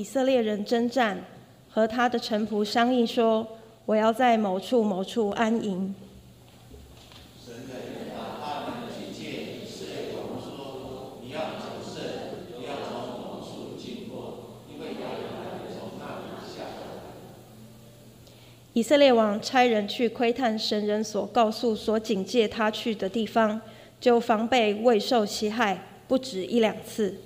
以色列人征战，和他的臣仆商议说：“我要在某处某处安营。”以色列王差人去窥探神人所告诉、所警戒他去的地方，就防备未受其害，不止一两次。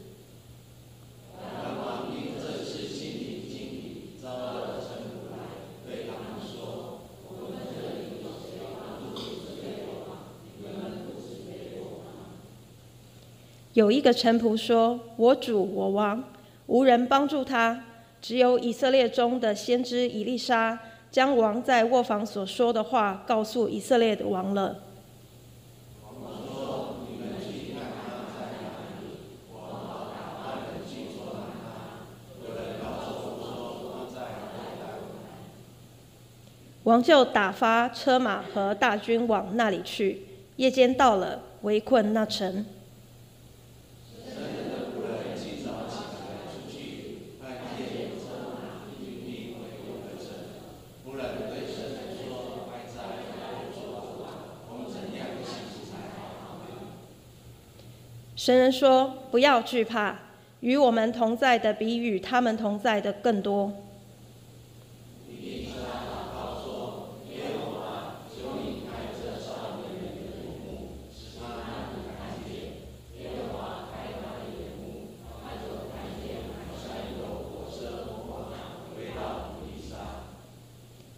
有一个臣仆说：“我主我王，无人帮助他，只有以色列中的先知以利沙。”将王在卧房所说的话告诉以色列的王了。王就打发车马和大军往那里去。夜间到了，围困那城。神人说：“不要惧怕，与我们同在的比与他们同在的更多。”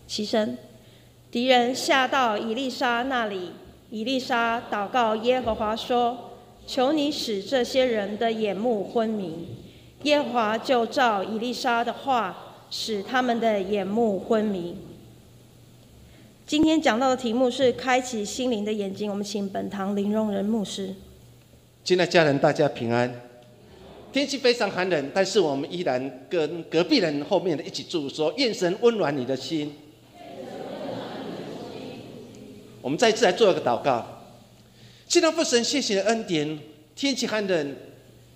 起身，敌人下到以丽莎那里，以丽莎祷告耶和华说。求你使这些人的眼目昏迷，耶和华就照以丽莎的话，使他们的眼目昏迷。今天讲到的题目是开启心灵的眼睛。我们请本堂林荣仁牧师。亲爱家人，大家平安。天气非常寒冷，但是我们依然跟隔壁人后面的一起祝说：愿神温暖你的心。我们再次来做一个祷告。既然父神谢谢恩典，天气寒冷，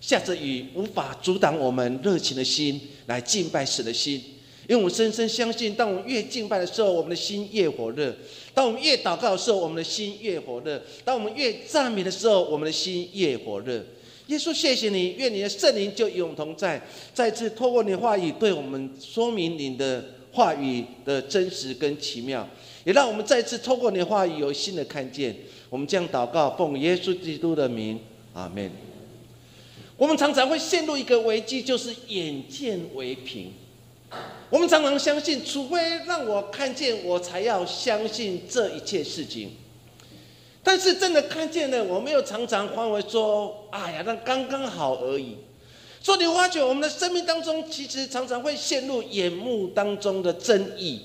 下着雨，无法阻挡我们热情的心来敬拜神的心。因为我们深深相信，当我们越敬拜的时候，我们的心越火热；当我们越祷告的时候，我们的心越火热；当我们越赞美的时候，我们的心越火热。耶稣，谢谢你，愿你的圣灵就与我们同在，再次透过你的话语，对我们说明你的话语的真实跟奇妙，也让我们再次透过你的话语有新的看见。我们将祷告，奉耶稣基督的名，阿门。我们常常会陷入一个危机，就是眼见为凭。我们常常相信，除非让我看见，我才要相信这一切事情。但是真的看见了，我们又常常换为说：“哎呀，那刚刚好而已。”所以你发觉，我们的生命当中，其实常常会陷入眼目当中的争议。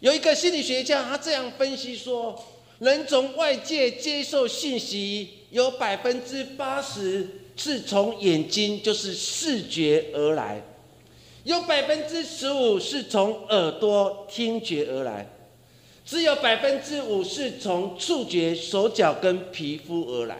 有一个心理学家，他这样分析说。人从外界接受信息，有百分之八十是从眼睛，就是视觉而来；有百分之十五是从耳朵听觉而来；只有百分之五是从触觉、手脚跟皮肤而来。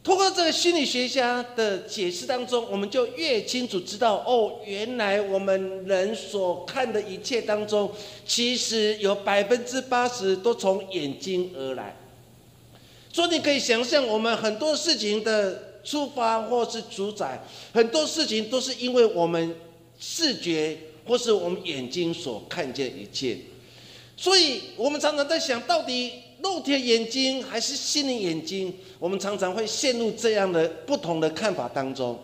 通过这个心理学家的解释当中，我们就越清楚知道，哦，原来我们人所看的一切当中，其实有百分之八十都从眼睛而来。所以你可以想象，我们很多事情的出发或是主宰，很多事情都是因为我们视觉或是我们眼睛所看见一切。所以我们常常在想，到底。肉体眼睛还是心灵眼睛？我们常常会陷入这样的不同的看法当中。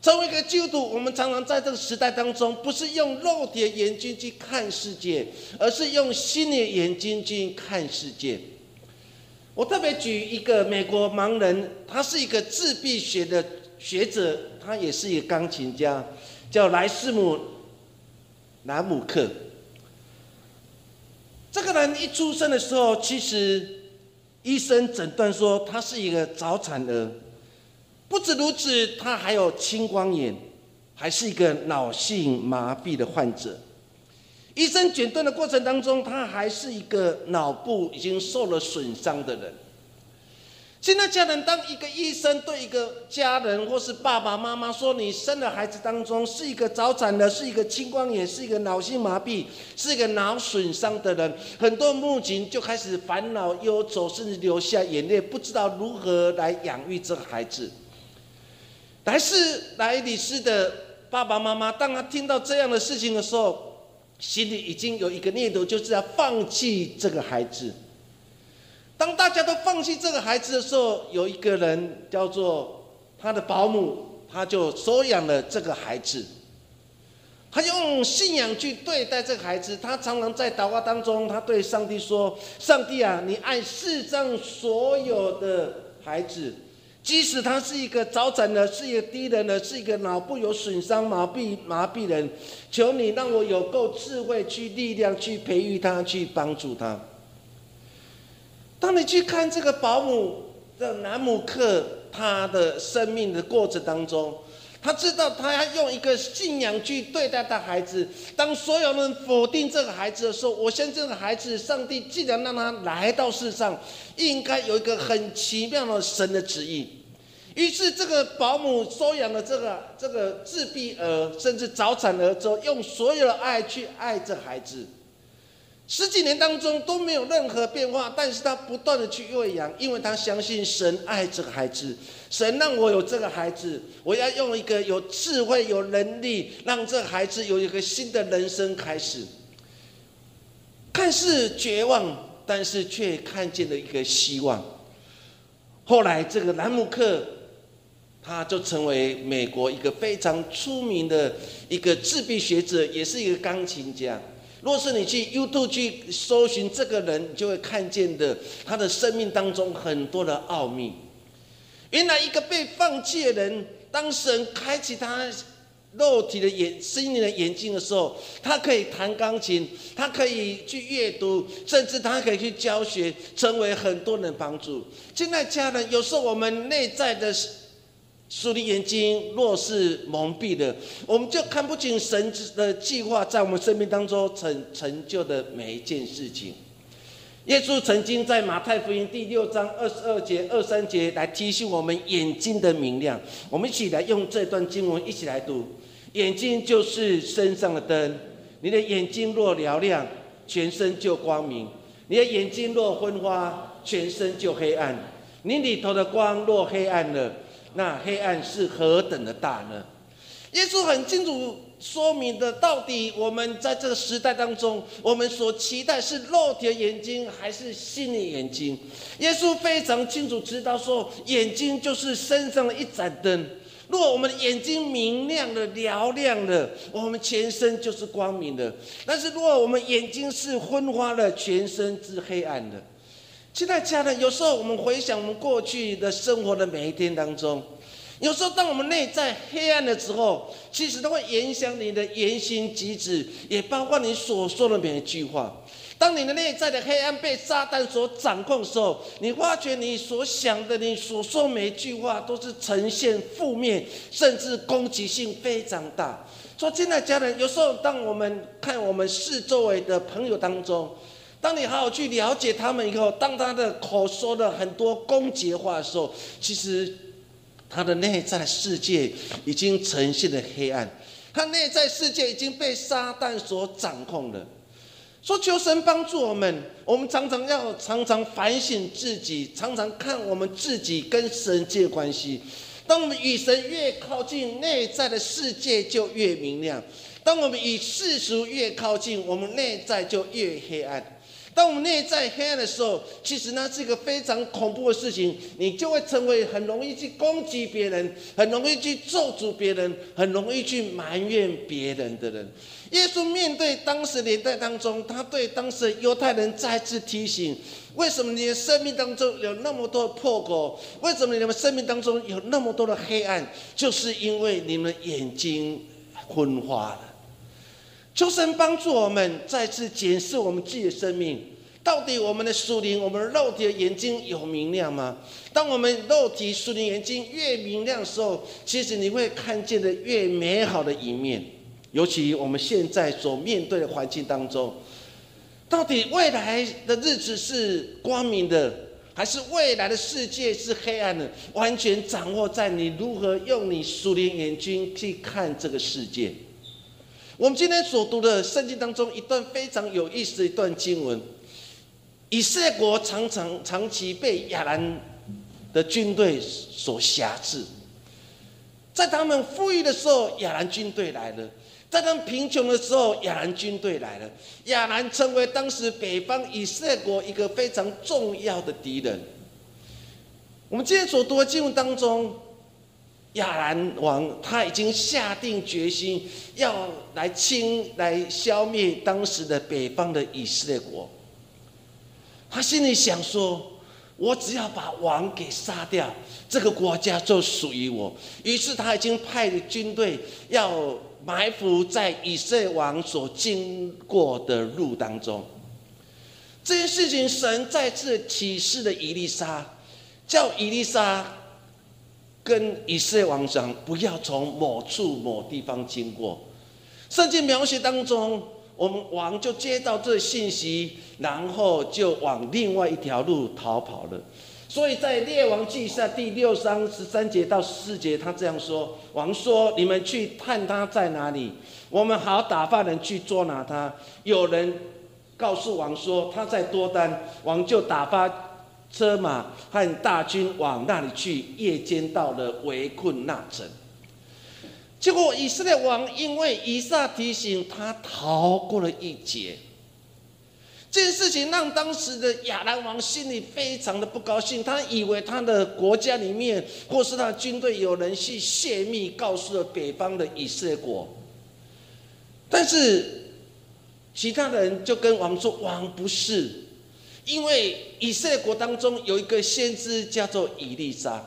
作为一个基督徒，我们常常在这个时代当中，不是用肉体眼睛去看世界，而是用心灵眼睛去看世界。我特别举一个美国盲人，他是一个自闭学的学者，他也是一个钢琴家，叫莱斯姆·南姆克。这个人一出生的时候，其实医生诊断说他是一个早产儿。不止如此，他还有青光眼，还是一个脑性麻痹的患者。医生诊断的过程当中，他还是一个脑部已经受了损伤的人。现在家人，当一个医生对一个家人或是爸爸妈妈说，你生的孩子当中是一个早产的，是一个青光眼，是一个脑性麻痹，是一个脑损伤的人，很多母亲就开始烦恼忧愁，甚至流下眼泪，不知道如何来养育这个孩子。来是来李斯的爸爸妈妈，当他听到这样的事情的时候，心里已经有一个念头，就是要放弃这个孩子。当大家都放弃这个孩子的时候，有一个人叫做他的保姆，他就收养了这个孩子。他用信仰去对待这个孩子，他常常在祷告当中，他对上帝说：“上帝啊，你爱世上所有的孩子，即使他是一个早产的，是一个低人的，是一个脑部有损伤、麻痹麻痹人，求你让我有够智慧、去力量、去培育他、去帮助他。”当你去看这个保姆的南姆克，他的生命的过程当中，他知道他要用一个信仰去对待他孩子。当所有人否定这个孩子的时候，我相信这个孩子，上帝既然让他来到世上，应该有一个很奇妙的神的旨意。于是，这个保姆收养了这个这个自闭儿，甚至早产儿之后，用所有的爱去爱这孩子。十几年当中都没有任何变化，但是他不断的去喂养，因为他相信神爱这个孩子，神让我有这个孩子，我要用一个有智慧、有能力，让这个孩子有一个新的人生开始。看似绝望，但是却看见了一个希望。后来，这个兰姆克，他就成为美国一个非常出名的一个自闭学者，也是一个钢琴家。若是你去 YouTube 去搜寻这个人，你就会看见的他的生命当中很多的奥秘。原来一个被放弃的人，当神开启他肉体的眼、心灵的眼睛的时候，他可以弹钢琴，他可以去阅读，甚至他可以去教学，成为很多人帮助。现在家人，有时候我们内在的。属灵眼睛若是蒙蔽的，我们就看不清神的计划在我们生命当中成成就的每一件事情。耶稣曾经在马太福音第六章二十二节、二三节来提醒我们眼睛的明亮。我们一起来用这段经文一起来读：眼睛就是身上的灯，你的眼睛若嘹亮，全身就光明；你的眼睛若昏花，全身就黑暗。你里头的光若黑暗了。那黑暗是何等的大呢？耶稣很清楚说明的，到底我们在这个时代当中，我们所期待是肉体的眼睛还是心灵眼睛？耶稣非常清楚知道说，眼睛就是身上的一盏灯。如果我们的眼睛明亮的、嘹亮的，我们全身就是光明的；但是如果我们眼睛是昏花的，全身是黑暗的。现在家人，有时候我们回想我们过去的生活的每一天当中，有时候当我们内在黑暗的时候，其实都会影响你的言行举止，也包括你所说的每一句话。当你的内在的黑暗被撒旦所掌控的时候，你发觉你所想的、你所说每一句话都是呈现负面，甚至攻击性非常大。说现在家人，有时候当我们看我们四周围的朋友当中，当你好好去了解他们以后，当他的口说了很多攻击话的时候，其实他的内在世界已经呈现了黑暗，他内在世界已经被撒旦所掌控了。说求神帮助我们，我们常常要常常反省自己，常常看我们自己跟神界关系。当我们与神越靠近，内在的世界就越明亮；当我们与世俗越靠近，我们内在就越黑暗。当我们内在黑暗的时候，其实那是一个非常恐怖的事情。你就会成为很容易去攻击别人，很容易去咒诅别人，很容易去埋怨别人的人。耶稣面对当时年代当中，他对当时犹太人再次提醒：为什么你的生命当中有那么多的破口？为什么你们生命当中有那么多的黑暗？就是因为你们眼睛昏花了。求神帮助我们再次检视我们自己的生命，到底我们的属灵、我们肉体的眼睛有明亮吗？当我们肉体属灵眼睛越明亮的时候，其实你会看见的越美好的一面。尤其我们现在所面对的环境当中，到底未来的日子是光明的，还是未来的世界是黑暗的？完全掌握在你如何用你属灵眼睛去看这个世界。我们今天所读的圣经当中一段非常有意思的一段经文：以色列国常常长期被亚兰的军队所辖制，在他们富裕的时候，亚兰军队来了。在他们贫穷的时候，亚兰军队来了。亚兰成为当时北方以色列国一个非常重要的敌人。我们今天所读的经文当中，亚兰王他已经下定决心要来清、来消灭当时的北方的以色列国。他心里想说：“我只要把王给杀掉，这个国家就属于我。”于是他已经派了军队要。埋伏在以色列王所经过的路当中，这件事情，神再次启示了以利沙，叫以利沙跟以色列王讲，不要从某处某地方经过。圣经描写当中，我们王就接到这信息，然后就往另外一条路逃跑了。所以在列王记下第六章十三节到十四节，他这样说：王说：“你们去探他在哪里，我们好打发人去捉拿他。”有人告诉王说：“他在多丹。”王就打发车马和大军往那里去。夜间到了，围困那城。结果以色列王因为以撒提醒他，逃过了一劫。这件事情让当时的亚兰王心里非常的不高兴，他以为他的国家里面或是他的军队有人去泄密，告诉了北方的以色列国。但是其他人就跟王说：“王不是，因为以色列国当中有一个先知叫做以利沙，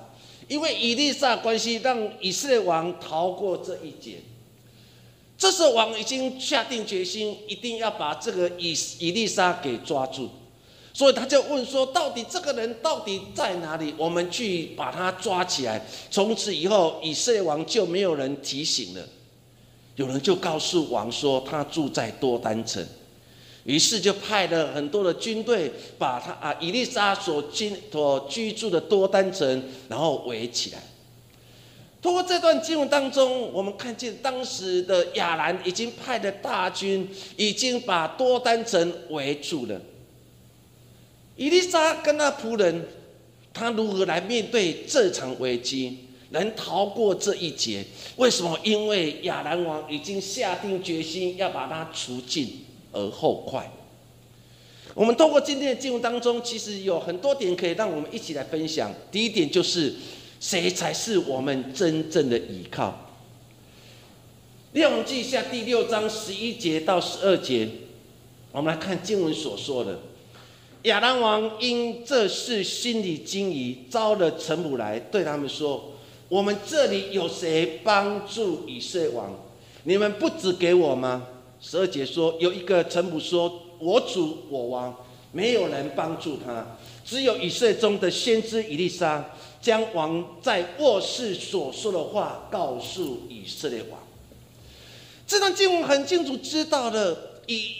因为以利沙关系让以色列王逃过这一劫。”这时候王已经下定决心，一定要把这个以以利沙给抓住，所以他就问说：“到底这个人到底在哪里？我们去把他抓起来。”从此以后，以色列王就没有人提醒了。有人就告诉王说：“他住在多丹城。”于是就派了很多的军队，把他啊以丽莎所居所居住的多丹城，然后围起来。通过这段经文当中，我们看见当时的亚兰已经派的大军，已经把多丹城围住了。伊丽莎跟那仆人，他如何来面对这场危机，能逃过这一劫？为什么？因为亚兰王已经下定决心要把他除尽而后快。我们通过今天的经文当中，其实有很多点可以让我们一起来分享。第一点就是。谁才是我们真正的依靠？列王记下第六章十一节到十二节，我们来看经文所说的：亚兰王因这事心里惊疑，招了臣仆来，对他们说：“我们这里有谁帮助以色列王？你们不只给我吗？”十二节说：“有一个臣仆说，我主我王没有人帮助他，只有以色列中的先知以利沙。”将王在卧室所说的话告诉以色列王。这段经文很清楚知道了以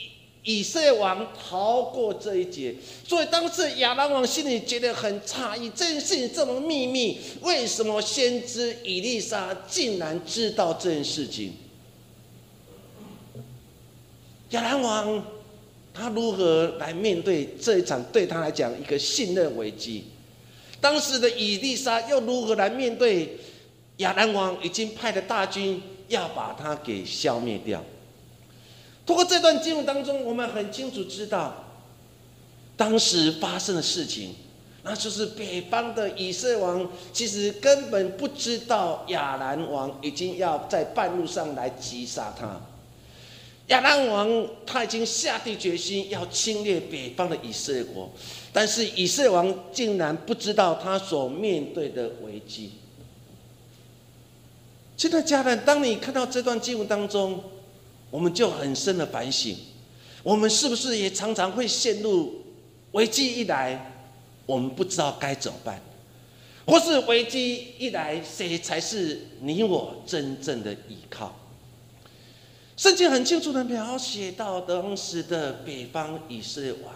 以色列王逃过这一劫，所以当时亚兰王心里觉得很诧异，这件事情这么秘密，为什么先知以利沙竟然知道这件事情？亚兰王他如何来面对这一场对他来讲一个信任危机？当时的以利沙又如何来面对亚兰王已经派的大军要把他给消灭掉？通过这段经文当中，我们很清楚知道，当时发生的事情，那就是北方的以色列王其实根本不知道亚兰王已经要在半路上来击杀他。亚兰王他已经下定决心要侵略北方的以色列国。但是以色列王竟然不知道他所面对的危机。亲爱的家人，当你看到这段经文当中，我们就很深的反省：我们是不是也常常会陷入危机一来，我们不知道该怎么办，或是危机一来，谁才是你我真正的依靠？圣经很清楚的描写到当时的北方以色列王。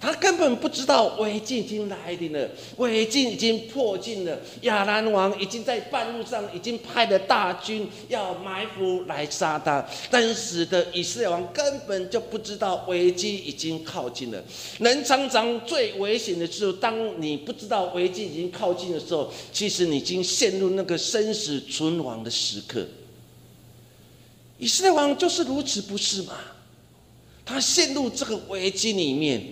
他根本不知道危机已经来临了，危机已经迫近了。亚兰王已经在半路上已经派了大军要埋伏来杀他，当时的以色列王根本就不知道危机已经靠近了。人常常最危险的时候，当你不知道危机已经靠近的时候，其实你已经陷入那个生死存亡的时刻。以色列王就是如此，不是吗？他陷入这个危机里面。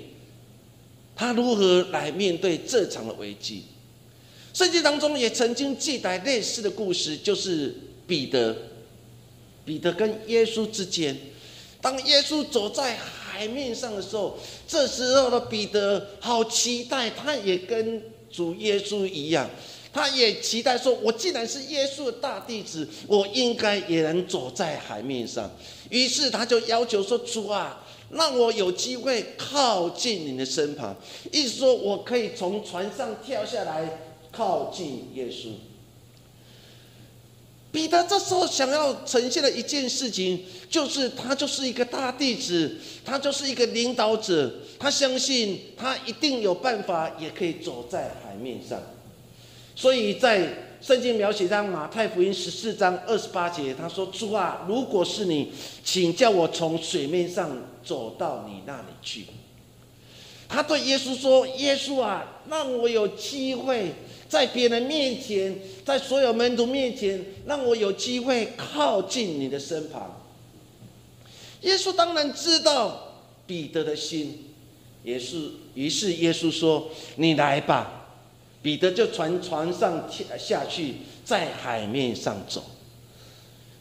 他如何来面对这场的危机？圣经当中也曾经记载类似的故事，就是彼得，彼得跟耶稣之间，当耶稣走在海面上的时候，这时候的彼得好期待，他也跟主耶稣一样，他也期待说：“我既然是耶稣的大弟子，我应该也能走在海面上。”于是他就要求说：“主啊！”让我有机会靠近你的身旁，意思说我可以从船上跳下来靠近耶稣。彼得这时候想要呈现的一件事情，就是他就是一个大弟子，他就是一个领导者，他相信他一定有办法，也可以走在海面上。所以在圣经描写在马太福音十四章二十八节，他说：“主啊，如果是你，请叫我从水面上走到你那里去。”他对耶稣说：“耶稣啊，让我有机会在别人面前，在所有门徒面前，让我有机会靠近你的身旁。”耶稣当然知道彼得的心，也是，于是耶稣说：“你来吧。”彼得就从船上跳下去，在海面上走。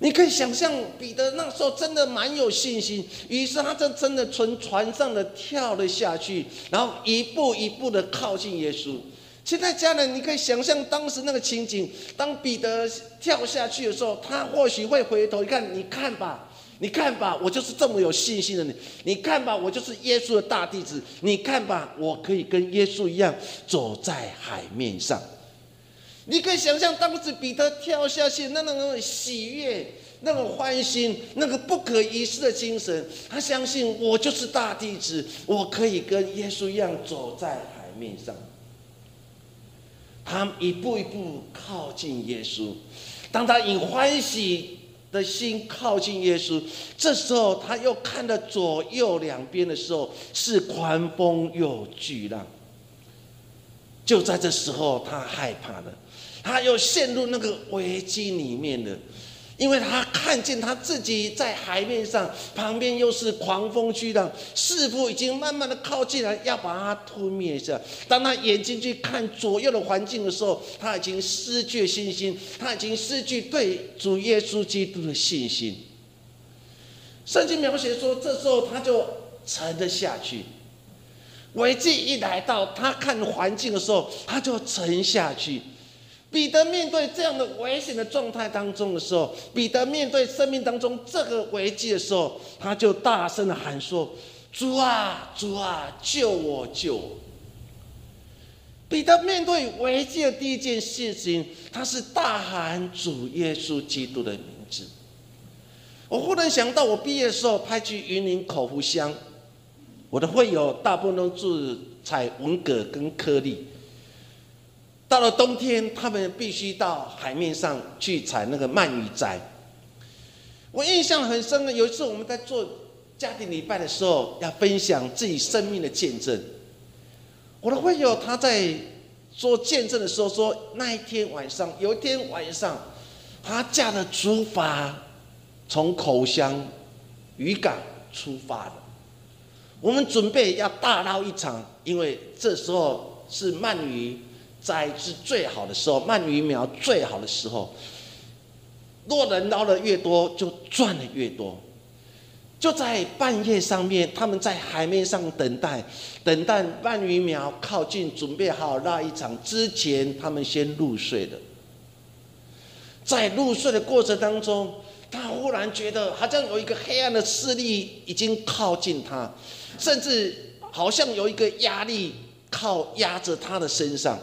你可以想象，彼得那时候真的蛮有信心，于是他就真的从船上的跳了下去，然后一步一步的靠近耶稣。现在家人，你可以想象当时那个情景，当彼得跳下去的时候，他或许会回头一看，你看吧。你看吧，我就是这么有信心的你。你看吧，我就是耶稣的大弟子。你看吧，我可以跟耶稣一样走在海面上。你可以想象当时彼得跳下去那那种喜悦、那种欢欣、那个不可一世的精神。他相信我就是大弟子，我可以跟耶稣一样走在海面上。他一步一步靠近耶稣，当他以欢喜。的心靠近耶稣，这时候他又看到左右两边的时候是狂风又巨浪，就在这时候他害怕了，他又陷入那个危机里面了。因为他看见他自己在海面上，旁边又是狂风巨浪，似乎已经慢慢的靠近了，要把他吞灭下。当他眼睛去看左右的环境的时候，他已经失去信心，他已经失去对主耶稣基督的信心。圣经描写说，这时候他就沉了下去。危机一来到，他看环境的时候，他就沉下去。彼得面对这样的危险的状态当中的时候，彼得面对生命当中这个危机的时候，他就大声的喊说：“主啊，主啊，救我，救我！”彼得面对危机的第一件事情，他是大喊主耶稣基督的名字。我忽然想到，我毕业的时候派去云林口湖乡，我的会友大部分都住采文革跟颗粒。到了冬天，他们必须到海面上去采那个鳗鱼仔。我印象很深的，有一次我们在做家庭礼拜的时候，要分享自己生命的见证。我的会友他在做见证的时候说，那一天晚上，有一天晚上，他驾着竹筏从口乡渔港出发的。我们准备要大捞一场，因为这时候是鳗鱼。栽是最好的时候，鳗鱼苗最好的时候，若人捞的越多，就赚的越多。就在半夜上面，他们在海面上等待，等待鳗鱼苗靠近，准备好那一场之前，他们先入睡的。在入睡的过程当中，他忽然觉得好像有一个黑暗的势力已经靠近他，甚至好像有一个压力靠压着他的身上。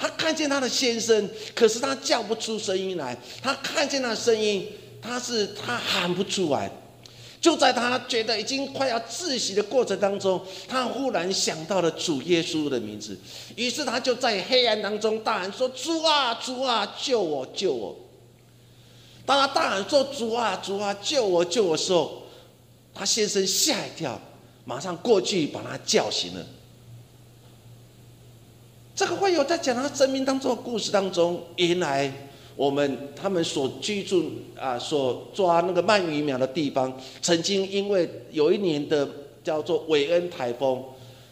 他看见他的先生，可是他叫不出声音来。他看见那声音，他是他喊不出来。就在他觉得已经快要窒息的过程当中，他忽然想到了主耶稣的名字，于是他就在黑暗当中大喊说：“主啊，主啊，救我，救我！”当他大喊说：“主啊，主啊，救我，救我！”时候，他先生吓一跳，马上过去把他叫醒了。这个会有在讲他生命当中的故事当中，原来。我们他们所居住啊，所抓那个鳗鱼苗的地方，曾经因为有一年的叫做韦恩台风，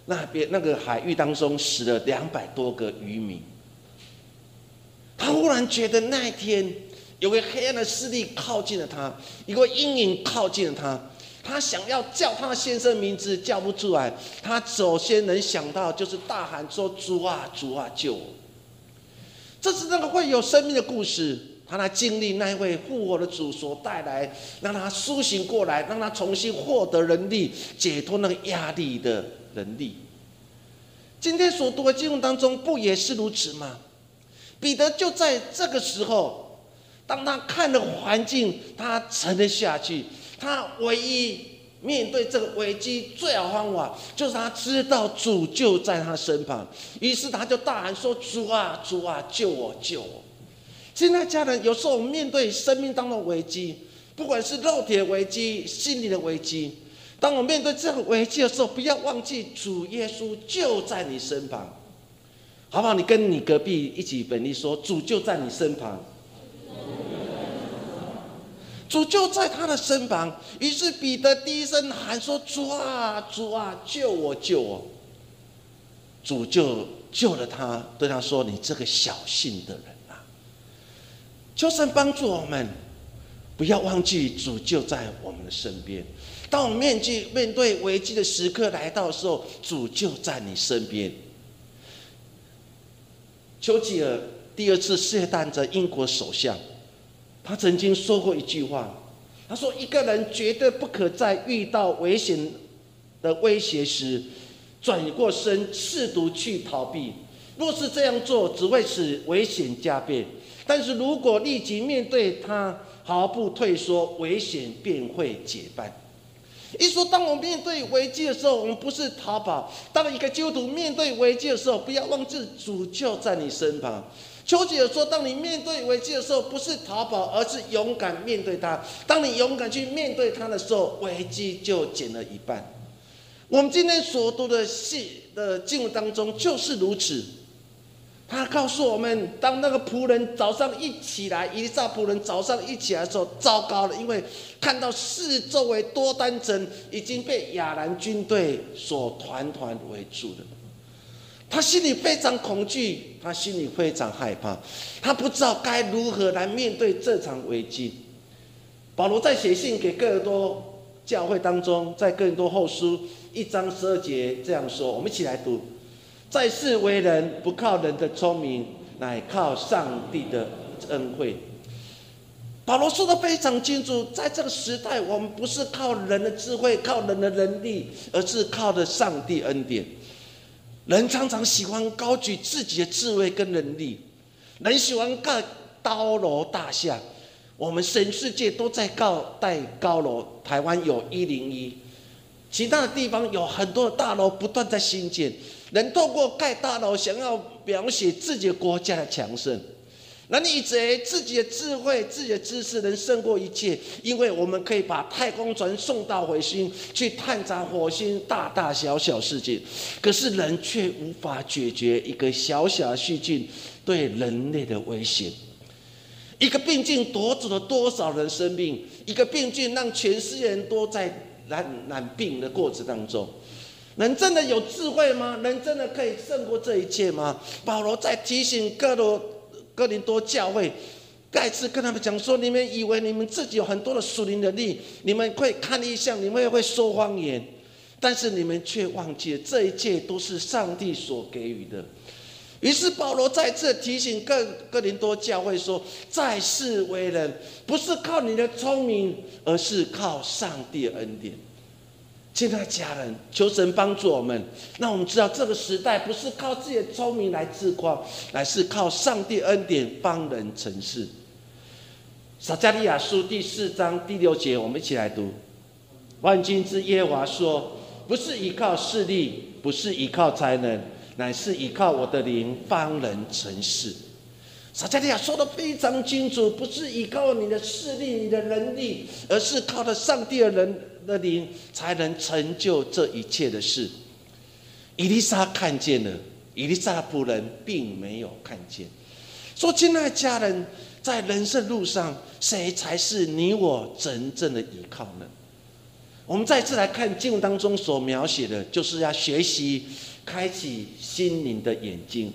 那边那个海域当中死了两百多个渔民。他忽然觉得那一天有个黑暗的势力靠近了他，一个阴影靠近了他，他想要叫他的先生名字叫不出来，他首先能想到就是大喊说：“主啊，主啊，救我！”这是那个会有生命的故事，他来经历那一位复活的主所带来，让他苏醒过来，让他重新获得能力，解脱那个压力的能力。今天所读的经文当中，不也是如此吗？彼得就在这个时候，当他看了环境，他沉了下去，他唯一。面对这个危机，最好方法就是他知道主就在他身旁，于是他就大喊说：“主啊，主啊，救我，救我！”现在家人，有时候我们面对生命当中的危机，不管是肉体的危机、心理的危机，当我面对这个危机的时候，不要忘记主耶稣就在你身旁，好不好？你跟你隔壁一起本力说：“主就在你身旁。”主就在他的身旁，于是彼得低声喊说：“主啊，主啊，救我，救我！”主就救了他，对他说：“你这个小信的人啊，求神帮助我们，不要忘记主就在我们的身边。当我们面对面对危机的时刻来到的时候，主就在你身边。”丘吉尔第二次世界大战英国首相。他曾经说过一句话，他说：“一个人绝对不可在遇到危险的威胁时，转过身试图去逃避。若是这样做，只会使危险加倍；但是如果立即面对它，毫不退缩，危险便会解半。”一说，当我面对危机的时候，我们不是逃跑；当一个基督徒面对危机的时候，不要忘记主就在你身旁。丘吉尔说：“当你面对危机的时候，不是逃跑，而是勇敢面对它。当你勇敢去面对它的时候，危机就减了一半。”我们今天所读的戏的经文当中就是如此。他告诉我们，当那个仆人早上一起来，伊丽莎仆人早上一起来的时候，糟糕了，因为看到四周围多单城已经被亚兰军队所团团围住了。他心里非常恐惧，他心里非常害怕，他不知道该如何来面对这场危机。保罗在写信给哥尔多教会当中，在哥尔多后书一章十二节这样说：“我们一起来读，在世为人，不靠人的聪明，乃靠上帝的恩惠。”保罗说的非常清楚，在这个时代，我们不是靠人的智慧、靠人的能力，而是靠的上帝恩典。人常常喜欢高举自己的智慧跟能力，人喜欢盖高楼大厦。我们全世界都在盖盖高楼，台湾有一零一，其他的地方有很多的大楼不断在新建。人透过盖大楼，想要描写自己的国家的强盛。那你以为自己的智慧、自己的知识能胜过一切？因为我们可以把太空船送到火星，去探查火星大大小小事件。可是人却无法解决一个小小的细菌对人类的威胁。一个病菌夺走了多少人生命？一个病菌让全世界人都在染染病的过程当中。人真的有智慧吗？人真的可以胜过这一切吗？保罗在提醒各罗。哥林多教会盖茨跟他们讲说：“你们以为你们自己有很多的属灵能力，你们会看异象，你们也会说方言，但是你们却忘记了这一切都是上帝所给予的。”于是保罗再次提醒各哥林多教会说：“在世为人，不是靠你的聪明，而是靠上帝恩典。”亲爱的家人，求神帮助我们，让我们知道这个时代不是靠自己的聪明来自夸，乃是靠上帝恩典帮人成事。撒加利亚书第四章第六节，我们一起来读。万军之耶和华说：“不是依靠势力，不是依靠才能，乃是依靠我的灵，方能成事。”撒加利亚说的非常清楚，不是依靠你的势力、你的能力，而是靠着上帝的人的灵，才能成就这一切的事。伊丽莎看见了，伊丽莎仆人并没有看见。说：“亲爱的家人，在人生路上，谁才是你我真正的依靠呢？”我们再次来看经文当中所描写的，就是要学习开启心灵的眼睛。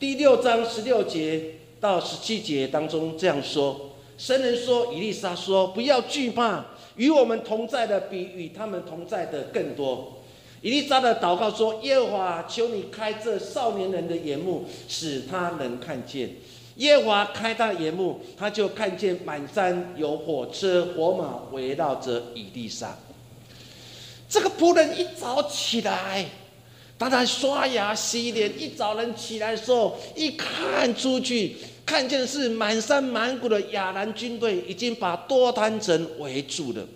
第六章十六节到十七节当中这样说：神人说，以丽莎说，不要惧怕，与我们同在的比与他们同在的更多。以利沙的祷告说：耶和华，求你开这少年人的眼目，使他能看见。耶和华开他眼目，他就看见满山有火车火马围绕着伊丽莎。这个仆人一早起来。当他刷牙洗脸，一早人起来的时候，一看出去，看见的是满山满谷的亚兰军队，已经把多丹城围住了。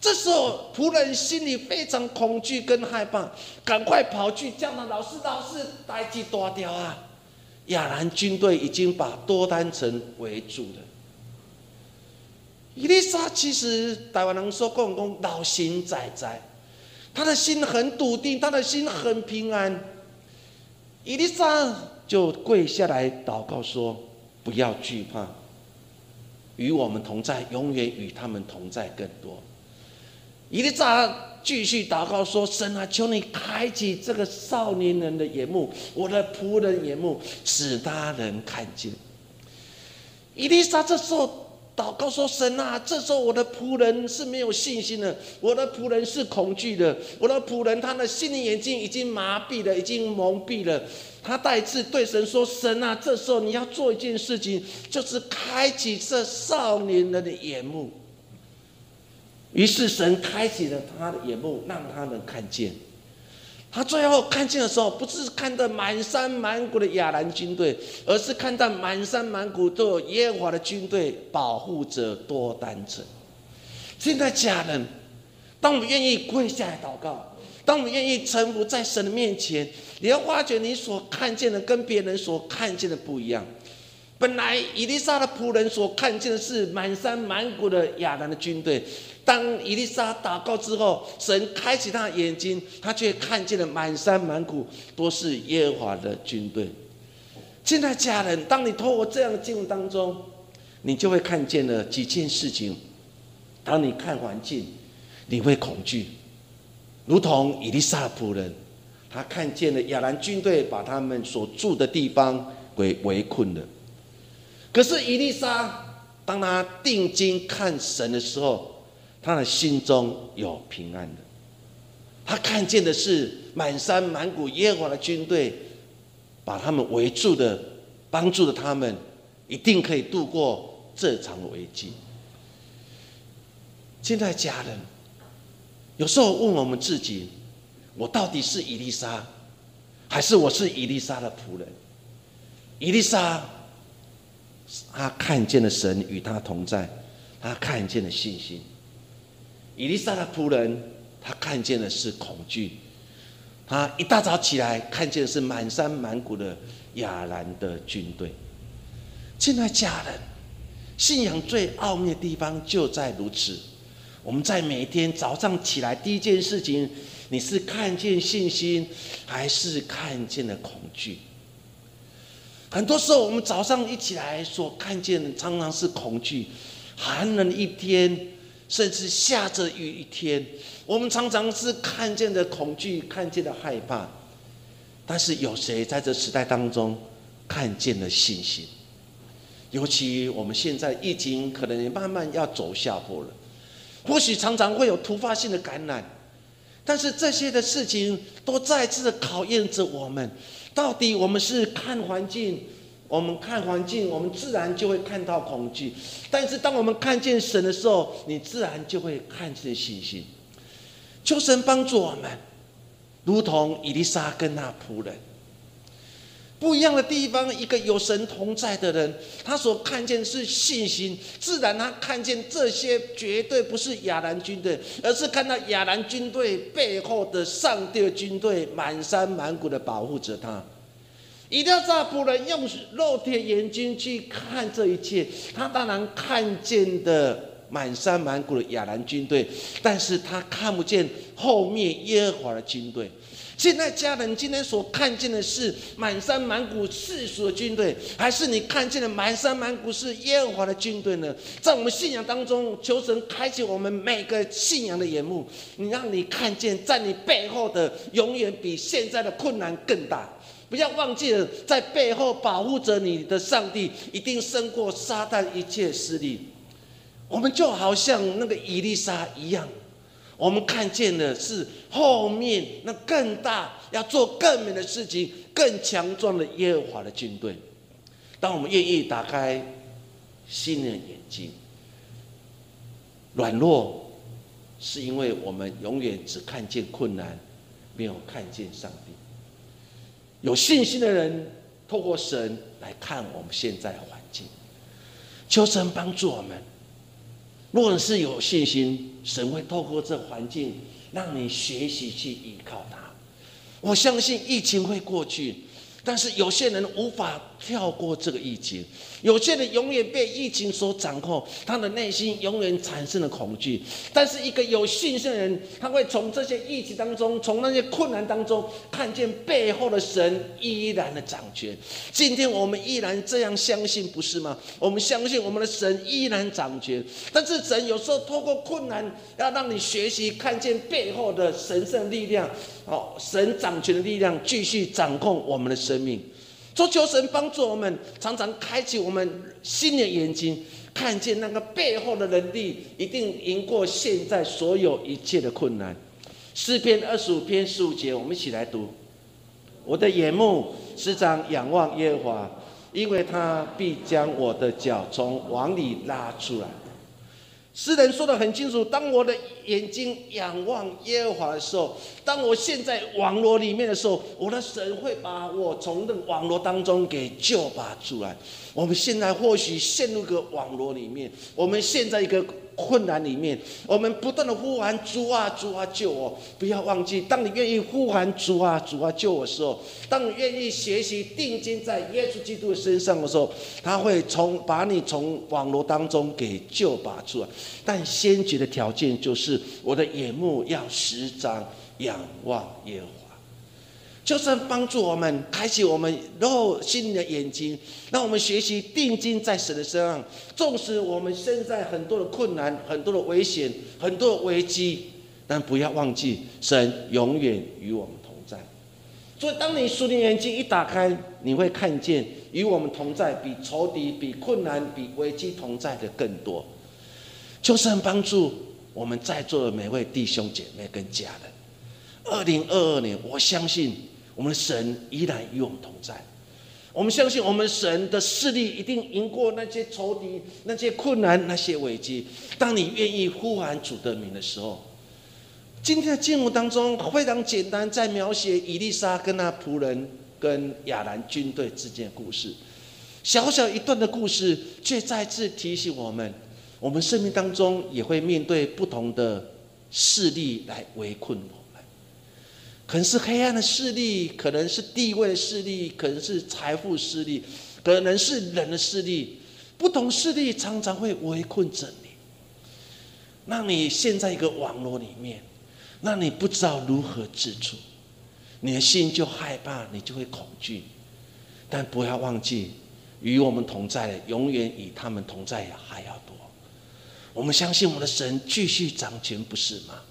这时候仆人心里非常恐惧跟害怕，赶快跑去叫那老师，老师，大吉多掉啊！亚兰军队已经把多丹城围住了。伊丽莎其实台湾人说讲讲老心仔仔。他的心很笃定，他的心很平安。伊丽莎就跪下来祷告说：“不要惧怕，与我们同在，永远与他们同在更多。”伊丽莎继续祷告说：“神啊，求你开启这个少年人的眼目，我的仆人眼目，使他能看见。”伊丽莎这时候。祷告说：“神啊，这时候我的仆人是没有信心的，我的仆人是恐惧的，我的仆人他的心灵眼睛已经麻痹了，已经蒙蔽了。他再次对神说：‘神啊，这时候你要做一件事情，就是开启这少年人的眼目。’于是神开启了他的眼目，让他能看见。”他最后看见的时候，不是看到满山满谷的亚兰军队，而是看到满山满谷都有耶和华的军队保护着多丹城。现在家人，当我们愿意跪下来祷告，当我们愿意臣服在神的面前，你要发觉你所看见的跟别人所看见的不一样。本来伊丽莎的仆人所看见的是满山满谷的亚兰的军队。当伊丽莎祷告之后，神开启他的眼睛，他却看见了满山满谷都是耶和华的军队。现在家人，当你透过这样的经文当中，你就会看见了几件事情。当你看环境，你会恐惧，如同伊丽莎的仆人，他看见了亚兰军队把他们所住的地方给围困了。可是伊丽莎，当他定睛看神的时候，他的心中有平安的，他看见的是满山满谷耶和华的军队，把他们围住的，帮助了他们，一定可以度过这场危机。现在家人，有时候问我们自己：我到底是伊丽莎，还是我是伊丽莎的仆人？伊丽莎，他看见了神与他同在，他看见了信心。伊丽莎的仆人，他看见的是恐惧。他一大早起来，看见的是满山满谷的亚兰的军队。亲爱家人，信仰最奥秘的地方就在如此。我们在每天早上起来第一件事情，你是看见信心，还是看见了恐惧？很多时候，我们早上一起来所看见的，常常是恐惧。寒冷一天。甚至下着雨一天，我们常常是看见的恐惧，看见的害怕。但是有谁在这时代当中看见了信心？尤其我们现在疫情可能也慢慢要走下坡了，或许常常会有突发性的感染，但是这些的事情都再次考验着我们，到底我们是看环境。我们看环境，我们自然就会看到恐惧；但是当我们看见神的时候，你自然就会看见信心。求神帮助我们，如同伊丽莎跟那仆人。不一样的地方，一个有神同在的人，他所看见是信心，自然他看见这些绝对不是亚兰军队，而是看到亚兰军队背后的上帝的军队满山满谷的保护着他。一定要在仆人用肉体的眼睛去看这一切，他当然看见的满山满谷的亚兰军队，但是他看不见后面耶和华的军队。现在家人今天所看见的是满山满谷世俗的军队，还是你看见的满山满谷是耶和华的军队呢？在我们信仰当中，求神开启我们每个信仰的眼目，你让你看见，在你背后的永远比现在的困难更大。不要忘记了，在背后保护着你的上帝，一定胜过撒旦一切势力。我们就好像那个伊丽莎一样。我们看见的是后面那更大、要做更美的事情、更强壮的耶和华的军队。当我们愿意打开心的眼睛，软弱是因为我们永远只看见困难，没有看见上帝。有信心的人，透过神来看我们现在的环境，求神帮助我们。如果是有信心，神会透过这环境让你学习去依靠他。我相信疫情会过去。但是有些人无法跳过这个疫情，有些人永远被疫情所掌控，他的内心永远产生了恐惧。但是一个有信心的人，他会从这些疫情当中，从那些困难当中，看见背后的神依然的掌权。今天我们依然这样相信，不是吗？我们相信我们的神依然掌权。但是神有时候透过困难，要让你学习看见背后的神圣力量。哦，神掌权的力量继续掌控我们的生命，求求神帮助我们，常常开启我们心的眼睛，看见那个背后的能力，一定赢过现在所有一切的困难。诗篇二十五篇十五节，我们一起来读：我的眼目时常仰望耶和华，因为他必将我的脚从网里拉出来。诗人说的很清楚：当我的眼睛仰望耶和华的时候，当我陷在网络里面的时候，我的神会把我从那网络当中给救拔出来。我们现在或许陷入个网络里面，我们现在一个。困难里面，我们不断的呼喊主啊主啊救我！不要忘记，当你愿意呼喊主啊主啊救我的时候，当你愿意学习定睛在耶稣基督的身上的时候，他会从把你从网络当中给救拔出来。但先决的条件就是，我的眼目要时常仰望耶和。就是帮助我们开启我们肉心灵的眼睛，让我们学习定睛在神的身上。纵使我们现在很多的困难、很多的危险、很多的危机，但不要忘记，神永远与我们同在。所以，当你属灵眼睛一打开，你会看见与我们同在，比仇敌、比困难、比危机同在的更多。就是帮助我们在座的每位弟兄姐妹跟家人。二零二二年，我相信。我们的神依然与我们同在，我们相信我们神的势力一定赢过那些仇敌、那些困难、那些危机。当你愿意呼喊主的名的时候，今天的经文当中非常简单，在描写伊丽莎跟那仆人跟亚兰军队之间的故事，小小一段的故事，却再次提醒我们，我们生命当中也会面对不同的势力来围困我。可能是黑暗的势力，可能是地位的势力，可能是财富势力，可能是人的势力。不同势力常常会围困着你，让你陷在一个网络里面，让你不知道如何自处，你的心就害怕，你就会恐惧。但不要忘记，与我们同在的，永远与他们同在还要多。我们相信我们的神继续掌权，不是吗？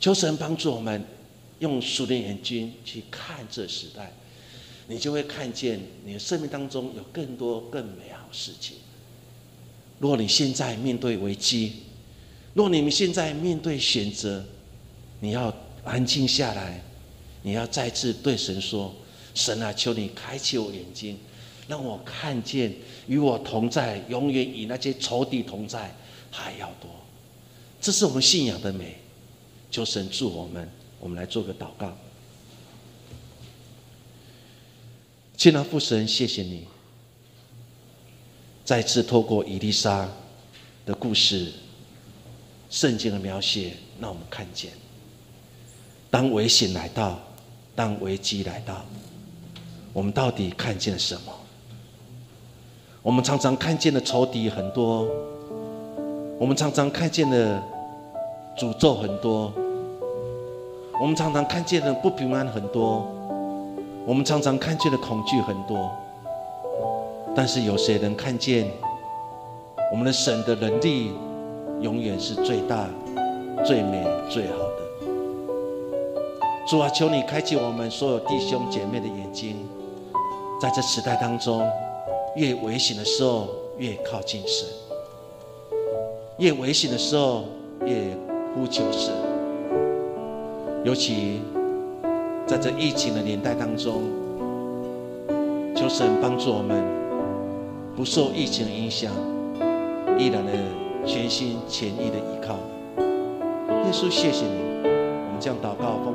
求神帮助我们。用属灵眼睛去看这时代，你就会看见你的生命当中有更多更美好事情。若你现在面对危机，若你们现在面对选择，你要安静下来，你要再次对神说：“神啊，求你开启我眼睛，让我看见与我同在，永远与那些仇敌同在还要多。”这是我们信仰的美。求神助我们。我们来做个祷告，亲爱的父神，谢谢你，再次透过伊丽莎的故事、圣经的描写，让我们看见，当危险来到，当危机来到，我们到底看见了什么？我们常常看见的仇敌很多，我们常常看见的诅咒很多，我们常常看见的不平安很多。我们常常看见的恐惧很多，但是有谁能看见我们的神的能力永远是最大、最美、最好的？主啊，求你开启我们所有弟兄姐妹的眼睛，在这时代当中，越危险的时候越靠近神，越危险的时候越呼求神，尤其。在这疫情的年代当中，求神帮助我们不受疫情影响，依然的全心全意的依靠。耶稣，谢谢你，我们将祷告奉。